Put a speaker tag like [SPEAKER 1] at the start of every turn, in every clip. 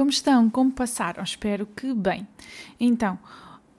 [SPEAKER 1] como estão? Como passaram? Espero que bem. Então,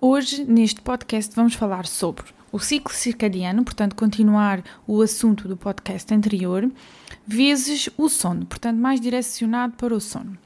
[SPEAKER 1] hoje neste podcast vamos falar sobre o ciclo circadiano, portanto, continuar o assunto do podcast anterior, vezes o sono, portanto, mais direcionado para o sono.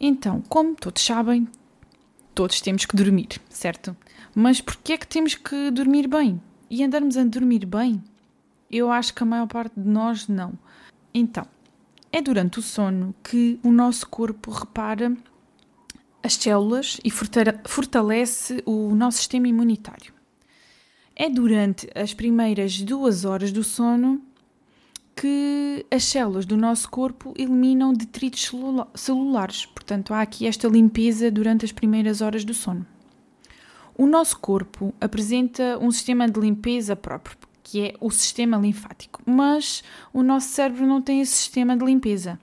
[SPEAKER 1] Então, como todos sabem, todos temos que dormir, certo? Mas porquê é que temos que dormir bem? E andarmos a dormir bem? Eu acho que a maior parte de nós não. Então, é durante o sono que o nosso corpo repara as células e fortalece o nosso sistema imunitário. É durante as primeiras duas horas do sono que as células do nosso corpo eliminam detritos celulares. Portanto, há aqui esta limpeza durante as primeiras horas do sono. O nosso corpo apresenta um sistema de limpeza próprio, que é o sistema linfático. Mas o nosso cérebro não tem esse sistema de limpeza.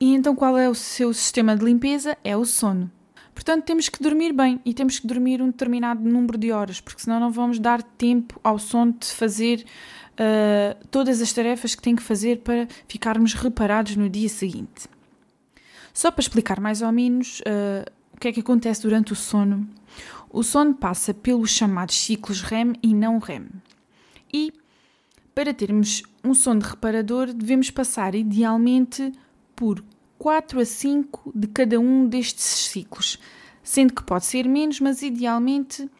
[SPEAKER 1] E então qual é o seu sistema de limpeza? É o sono. Portanto, temos que dormir bem e temos que dormir um determinado número de horas, porque senão não vamos dar tempo ao sono de fazer uh, todas as tarefas que tem que fazer para ficarmos reparados no dia seguinte. Só para explicar mais ou menos uh, o que é que acontece durante o sono. O sono passa pelos chamados ciclos REM e não REM. E para termos um sono de reparador, devemos passar idealmente por 4 a 5 de cada um destes ciclos, sendo que pode ser menos, mas idealmente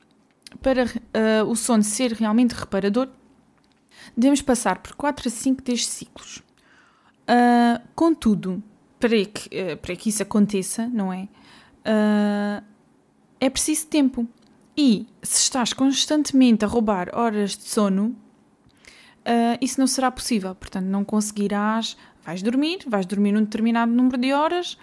[SPEAKER 1] para uh, o sono ser realmente reparador, devemos passar por 4 a 5 destes ciclos. Uh, contudo, para que, uh, para que isso aconteça, não é? é preciso tempo. E se estás constantemente a roubar horas de sono, uh, isso não será possível. Portanto, não conseguirás. Vais dormir, vais dormir um determinado número de horas,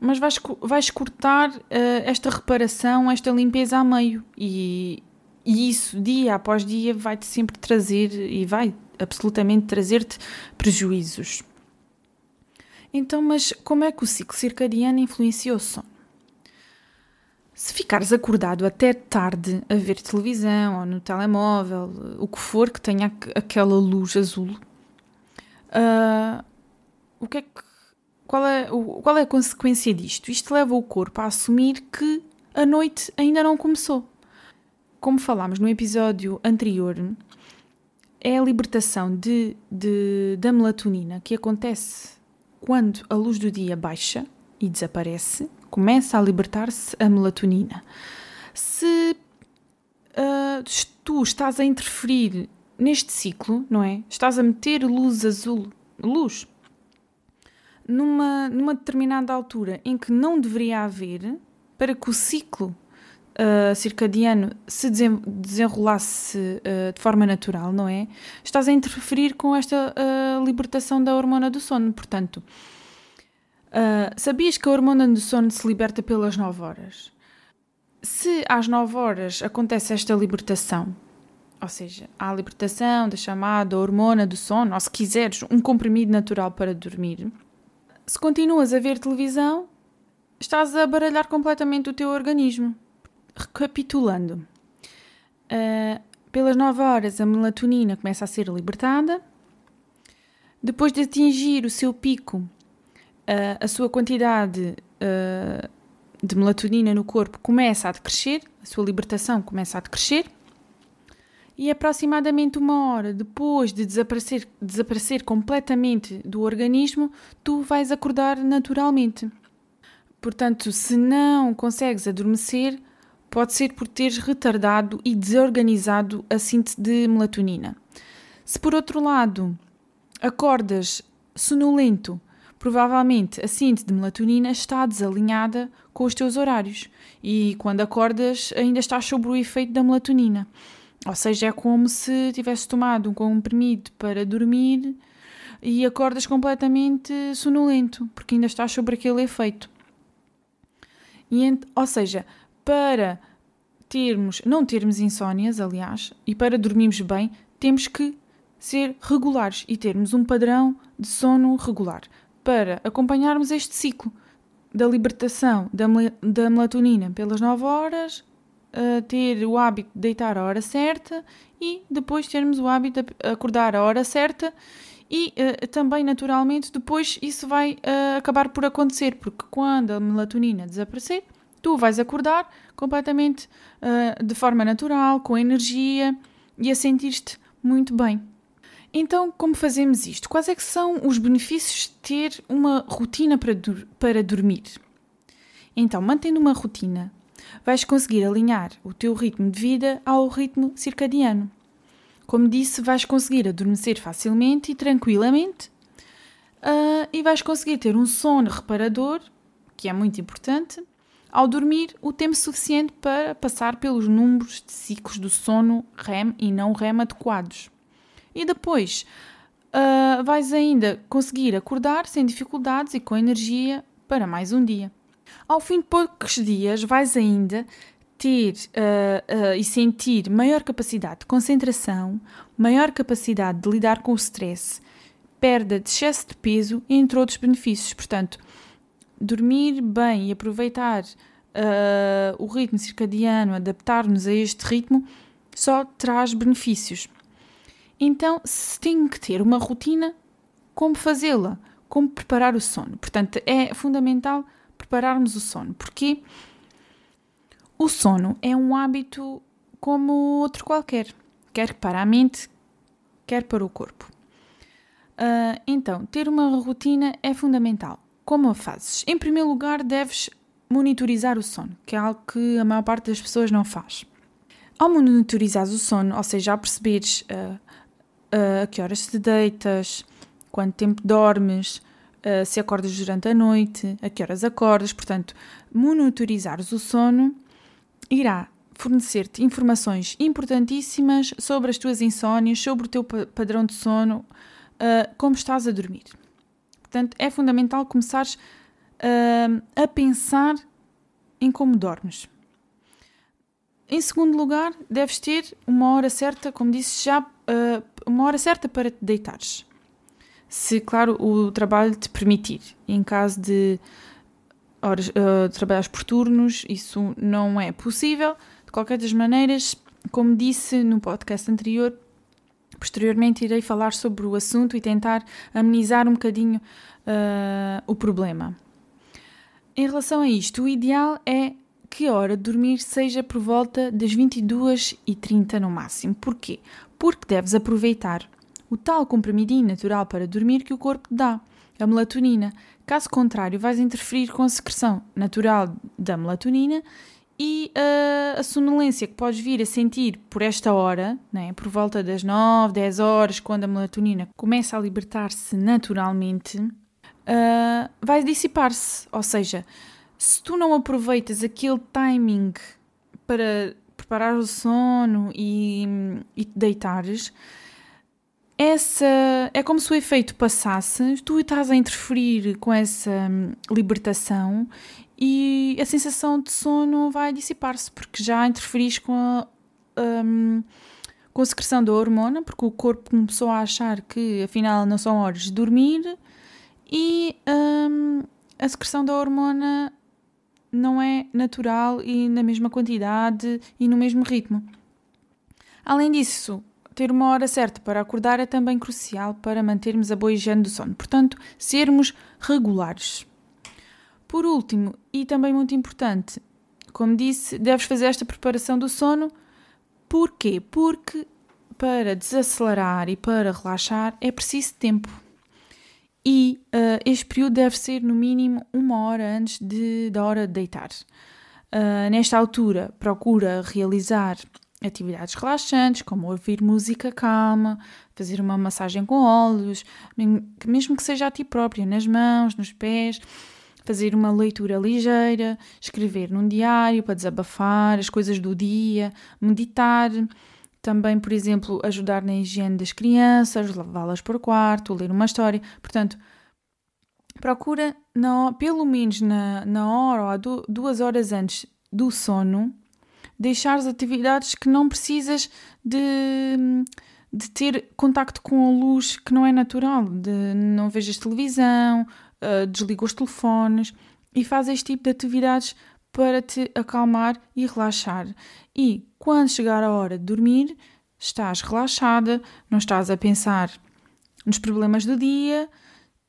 [SPEAKER 1] mas vais, vais cortar uh, esta reparação, esta limpeza a meio. E, e isso, dia após dia, vai-te sempre trazer e vai absolutamente trazer-te prejuízos. Então, mas como é que o ciclo circadiano influencia o sono? Se ficares acordado até tarde a ver televisão ou no telemóvel, o que for que tenha aquela luz azul, uh, o que é que, qual, é, qual é a consequência disto? Isto leva o corpo a assumir que a noite ainda não começou. Como falámos no episódio anterior, é a libertação de, de, da melatonina que acontece quando a luz do dia baixa e desaparece começa a libertar-se a melatonina. Se uh, tu estás a interferir neste ciclo, não é? Estás a meter luz azul, luz, numa, numa determinada altura em que não deveria haver, para que o ciclo uh, circadiano se desenrolasse uh, de forma natural, não é? Estás a interferir com esta uh, libertação da hormona do sono. Portanto, Uh, sabias que a hormona do sono se liberta pelas 9 horas? Se às 9 horas acontece esta libertação, ou seja, há a libertação da chamada hormona do sono, ou se quiseres, um comprimido natural para dormir, se continuas a ver televisão, estás a baralhar completamente o teu organismo. Recapitulando, uh, pelas 9 horas a melatonina começa a ser libertada, depois de atingir o seu pico uh, a sua quantidade uh, de melatonina no corpo começa a decrescer, a sua libertação começa a decrescer, e aproximadamente uma hora depois de desaparecer, desaparecer completamente do organismo, tu vais acordar naturalmente. Portanto, se não consegues adormecer, pode ser por teres retardado e desorganizado a síntese de melatonina. Se por outro lado acordas sonolento, provavelmente a síntese de melatonina está desalinhada com os teus horários e quando acordas ainda estás sob o efeito da melatonina. Ou seja, é como se tivesse tomado um comprimido para dormir e acordas completamente sonolento, porque ainda estás sobre aquele efeito. E, ou seja, para termos, não termos insónias, aliás, e para dormirmos bem, temos que ser regulares e termos um padrão de sono regular para acompanharmos este ciclo da libertação da, da melatonina pelas 9 horas, ter o hábito de deitar a hora certa e depois termos o hábito de acordar a hora certa e uh, também naturalmente depois isso vai uh, acabar por acontecer, porque quando a melatonina desaparecer, tu vais acordar completamente uh, de forma natural, com energia e a sentir-te muito bem. Então, como fazemos isto? Quais é que são os benefícios de ter uma rotina para, para dormir? Então, mantendo uma rotina, vais conseguir alinhar o teu ritmo de vida ao ritmo circadiano. Como disse, vais conseguir adormecer facilmente e tranquilamente uh, e vais conseguir ter um sono reparador, que é muito importante, ao dormir o tempo suficiente para passar pelos números de ciclos do sono REM e não REM adequados. E depois uh, vais ainda conseguir acordar sem dificuldades e com energia para mais um dia. Ao fim de poucos dias, vais ainda ter uh, uh, e sentir maior capacidade de concentração, maior capacidade de lidar com o stress, perda de excesso de peso, entre outros benefícios. Portanto, dormir bem e aproveitar uh, o ritmo circadiano, adaptar-nos a este ritmo, só traz benefícios. Então, se tem que ter uma rotina, como fazê-la? Como preparar o sono? Portanto, é fundamental prepararmos o sono. Porque o sono é um hábito como outro qualquer, quer para a mente, quer para o corpo. Uh, então, ter uma rotina é fundamental. Como a fazes? Em primeiro lugar, deves monitorizar o sono, que é algo que a maior parte das pessoas não faz. Ao monitorizar o sono, ou seja, ao perceberes uh, uh, a que horas te deitas, quanto tempo dormes, uh, se acordas durante a noite, a que horas acordas, portanto, monitorizares o sono irá fornecer-te informações importantíssimas sobre as tuas insónias, sobre o teu padrão de sono, uh, como estás a dormir. Portanto, é fundamental começares a pensar em como dormes. Em segundo lugar, deves ter uma hora certa, como disse já, uh, uma hora certa para te deitares. Se, claro, o trabalho te permitir. Em caso de horas, uh, trabalhares por turnos, isso não é possível. De qualquer das maneiras, como disse no podcast anterior, posteriormente irei falar sobre o assunto e tentar amenizar um bocadinho uh, o problema. Em relação a isto, o ideal é que a hora de dormir seja por volta das 22h30 no máximo. Porquê? Porque deves aproveitar o tal comprimidinho natural para dormir que o corpo te dá, a melatonina, Caso contrário, vais interferir com a secreção natural da melatonina e uh, a sonolência que podes vir a sentir por esta hora, né, por volta das 9, 10 horas, quando a melatonina começa a libertar-se naturalmente, uh, vai dissipar-se. Ou seja, se tu não aproveitas aquele timing para preparar o sono e, e te deitares, essa é como se o efeito passasse, tu estás a interferir com essa hum, libertação e a sensação de sono vai dissipar-se, porque já interferis com a, um, com a secreção da hormona, porque o corpo começou a achar que afinal não são horas de dormir e um, a secreção da hormona não é natural e na mesma quantidade e no mesmo ritmo. Além disso, ter uma hora certa para acordar é também crucial para mantermos a boa higiene do sono, portanto, sermos regulares. Por último, e também muito importante, como disse, deves fazer esta preparação do sono. Porquê? Porque para desacelerar e para relaxar é preciso tempo. E uh, este período deve ser no mínimo uma hora antes de, da hora de deitar. Uh, nesta altura, procura realizar atividades relaxantes, como ouvir música calma, fazer uma massagem com óleos, mesmo que seja a ti própria, nas mãos, nos pés, fazer uma leitura ligeira, escrever num diário para desabafar as coisas do dia, meditar. Também, por exemplo, ajudar na higiene das crianças, levá-las para o quarto, ler uma história. Portanto, procura, na, pelo menos na, na hora ou duas horas antes do sono, deixar as atividades que não precisas de, de ter contacto com a luz que não é natural, de não vejas televisão, uh, desliga os telefones e faz este tipo de atividades para te acalmar e relaxar. E quando chegar a hora de dormir, estás relaxada, não estás a pensar nos problemas do dia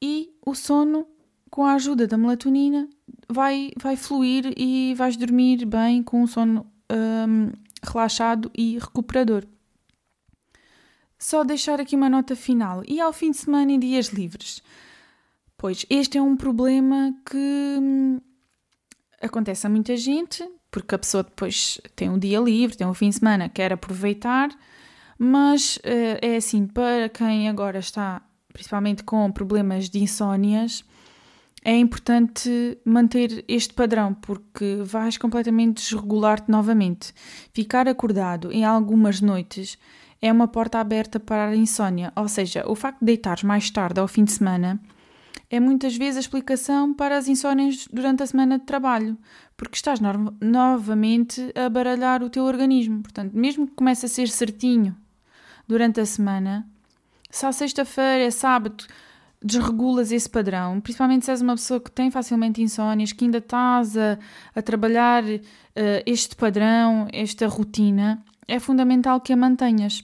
[SPEAKER 1] e o sono, com a ajuda da melatonina, vai, vai fluir e vais dormir bem com um sono um, relaxado e recuperador. Só deixar aqui uma nota final. E ao fim de semana e dias livres? Pois este é um problema que hum, acontece a muita gente, porque a pessoa depois tem um dia livre, tem um fim de semana, quer aproveitar, mas uh, é assim, para quem agora está principalmente com problemas de insónias, é importante manter este padrão porque vais completamente desregular-te novamente. Ficar acordado em algumas noites é uma porta aberta para a insónia, ou seja, o facto de deitares mais tarde ao fim de semana é muitas vezes a explicação para as insónias durante a semana de trabalho, porque estás no novamente a baralhar o teu organismo. Portanto, mesmo que comece a ser certinho durante a semana, se à sexta-feira, é sábado, desregulas esse padrão, principalmente se és uma pessoa que tem facilmente insónias, que ainda estás a, a trabalhar uh, este padrão, esta rotina, é fundamental que a mantenhas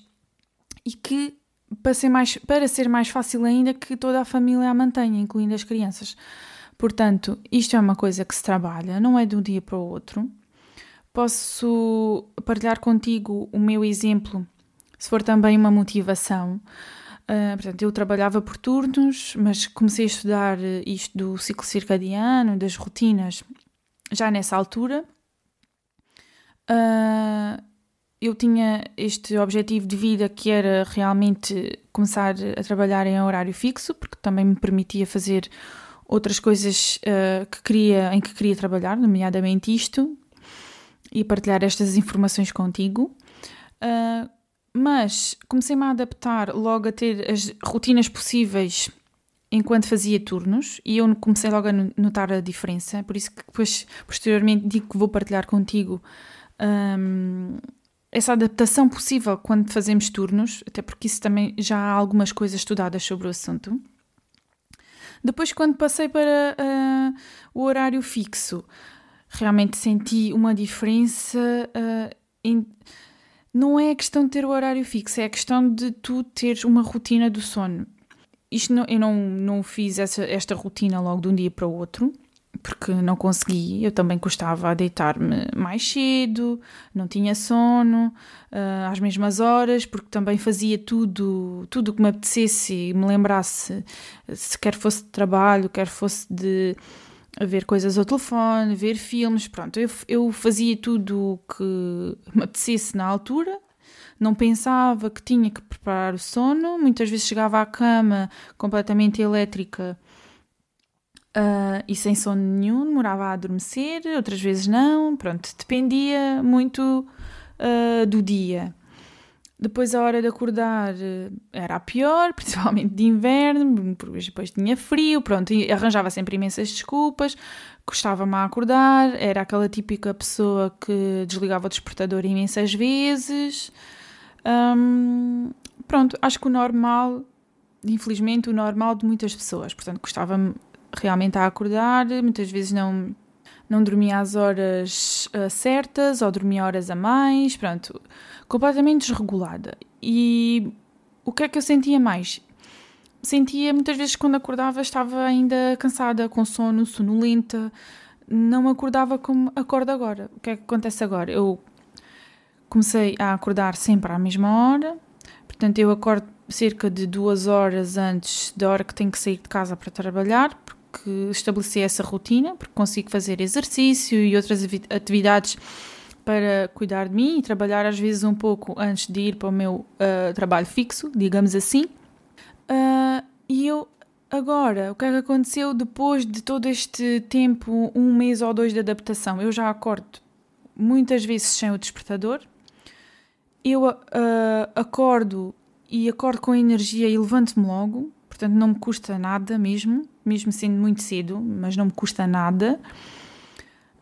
[SPEAKER 1] e que para ser, mais, para ser mais fácil ainda que toda a família a mantenha, incluindo as crianças. Portanto, isto é uma coisa que se trabalha, não é de um dia para o outro. Posso partilhar contigo o meu exemplo, se for também uma motivação. Uh, portanto, eu trabalhava por turnos, mas comecei a estudar isto do ciclo circadiano, das rotinas, já nessa altura. Uh, eu tinha este objetivo de vida que era realmente começar a trabalhar em horário fixo, porque também me permitia fazer outras coisas uh, que queria, em que queria trabalhar, nomeadamente isto, e partilhar estas informações contigo. Uh, mas comecei-me a adaptar logo a ter as rotinas possíveis enquanto fazia turnos e eu comecei logo a notar a diferença, por isso que depois, posteriormente, digo que vou partilhar contigo um, essa adaptação possível quando fazemos turnos, até porque isso também já há algumas coisas estudadas sobre o assunto. Depois, quando passei para uh, o horário fixo, realmente senti uma diferença. Uh, em... Não é a questão de ter o horário fixo, é a questão de tu teres uma rotina do sono. Isto não, eu não, não fiz essa, esta rotina logo de um dia para o outro porque não consegui. Eu também custava a deitar-me mais cedo, não tinha sono uh, às mesmas horas, porque também fazia tudo tudo que me apetecesse e me lembrasse, se quer fosse de trabalho, quer fosse de ver coisas ao telefone, ver filmes, pronto, eu, eu fazia tudo o que me apetecesse na altura. Não pensava que tinha que preparar o sono, muitas vezes chegava à cama completamente elétrica Uh, e sem sono nenhum, demorava a adormecer, outras vezes não, pronto, dependia muito uh, do dia. Depois a hora de acordar uh, era a pior, principalmente de inverno, porque depois tinha frio, pronto, e arranjava sempre imensas desculpas, custava-me a acordar, era aquela típica pessoa que desligava o despertador imensas vezes. Um, pronto, acho que o normal, infelizmente, o normal de muitas pessoas, portanto, custava-me realmente a acordar, muitas vezes não, não dormia às horas uh, certas ou dormia horas a mais, pronto, completamente desregulada. E o que é que eu sentia mais? Sentia muitas vezes quando acordava estava ainda cansada, com sono, sonolenta, não acordava como acordo agora. O que é que acontece agora? Eu comecei a acordar sempre à mesma hora, portanto eu acordo cerca de duas horas antes da hora que tenho que sair de casa para trabalhar, que estabeleci essa rotina, porque consigo fazer exercício e outras atividades para cuidar de mim e trabalhar às vezes um pouco antes de ir para o meu uh, trabalho fixo, digamos assim. Uh, e eu agora, o que é que aconteceu depois de todo este tempo, um mês ou dois de adaptação? Eu já acordo muitas vezes sem o despertador. Eu uh, acordo e acordo com energia e levanto-me logo, portanto não me custa nada mesmo mesmo sendo muito cedo, mas não me custa nada.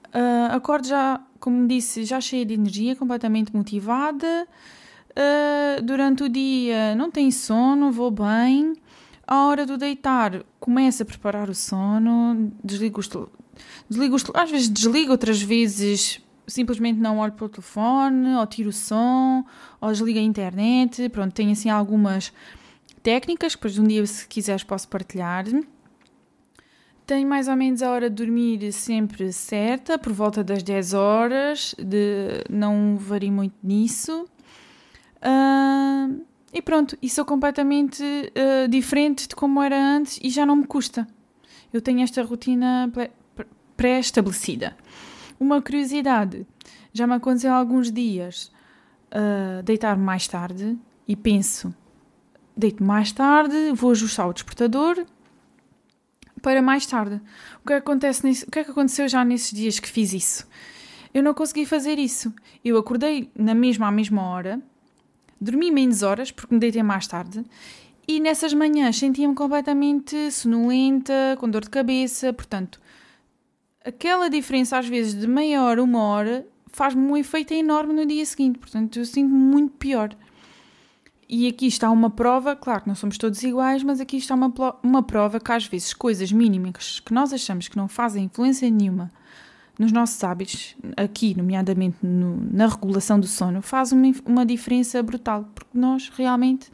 [SPEAKER 1] Uh, acordo já, como disse, já cheia de energia, completamente motivada. Uh, durante o dia não tenho sono, vou bem. À hora do deitar, começo a preparar o sono, desligo os, desligo os às vezes desligo, outras vezes simplesmente não olho para o telefone, ou tiro o som, ou desligo a internet. Pronto, tenho assim algumas técnicas, depois um dia, se quiseres, posso partilhar. Tenho mais ou menos a hora de dormir sempre certa, por volta das 10 horas, de, não vario muito nisso. Uh, e pronto, e sou completamente uh, diferente de como era antes e já não me custa. Eu tenho esta rotina pré-estabelecida. Uma curiosidade, já me aconteceu há alguns dias uh, deitar mais tarde e penso, deito mais tarde, vou ajustar o despertador para mais tarde. O que, acontece nesse, o que é que aconteceu já nesses dias que fiz isso? Eu não consegui fazer isso. Eu acordei na mesma à mesma hora, dormi menos horas porque me deitei mais tarde e nessas manhãs sentia-me completamente sonolenta, com dor de cabeça, portanto, aquela diferença às vezes de meia hora, uma hora, faz-me um efeito enorme no dia seguinte, portanto, eu sinto-me muito pior. E aqui está uma prova, claro que não somos todos iguais, mas aqui está uma, uma prova que às vezes coisas mínimas que nós achamos que não fazem influência nenhuma nos nossos hábitos, aqui, nomeadamente no, na regulação do sono, faz uma, uma diferença brutal, porque nós realmente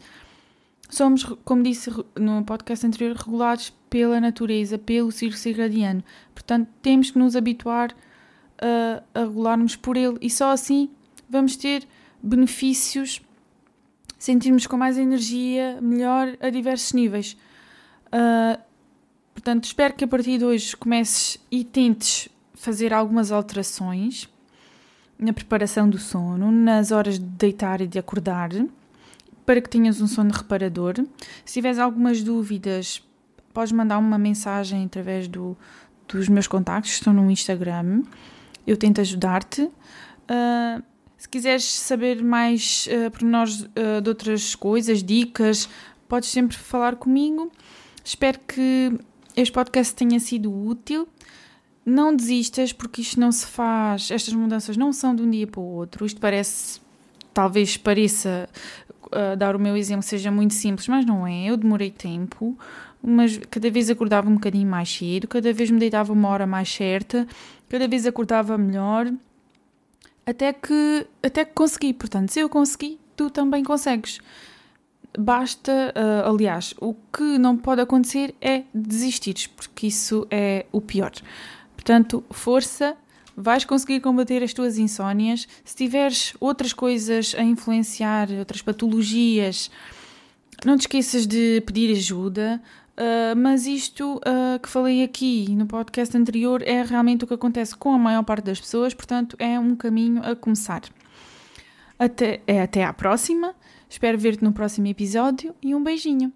[SPEAKER 1] somos, como disse no podcast anterior, regulados pela natureza, pelo ciclo circadiano. Portanto, temos que nos habituar a, a regularmos por ele e só assim vamos ter benefícios sentirmos com mais energia, melhor a diversos níveis. Uh, portanto, espero que a partir de hoje comeces e tentes fazer algumas alterações na preparação do sono, nas horas de deitar e de acordar, para que tenhas um sono reparador. Se tiveres algumas dúvidas, podes mandar uma mensagem através do, dos meus contactos, que estão no Instagram. Eu tento ajudar-te. Uh, se quiseres saber mais uh, pormenores uh, de outras coisas, dicas, podes sempre falar comigo. Espero que este podcast tenha sido útil. Não desistas, porque isto não se faz, estas mudanças não são de um dia para o outro. Isto parece, talvez pareça, uh, dar o meu exemplo, seja muito simples, mas não é. Eu demorei tempo, mas cada vez acordava um bocadinho mais cedo, cada vez me deitava uma hora mais certa, cada vez acordava melhor até que, até que consegui. Portanto, se eu consegui, tu também consegues. Basta, uh, aliás, o que não pode acontecer é desistires, porque isso é o pior. Portanto, força, vais conseguir combater as tuas insónias. Se tiveres outras coisas a influenciar, outras patologias, não te esqueças de pedir ajuda. Uh, mas isto uh, que falei aqui no podcast anterior é realmente o que acontece com a maior parte das pessoas, portanto, é um caminho a começar. Até, é, até à próxima, espero ver-te no próximo episódio e um beijinho.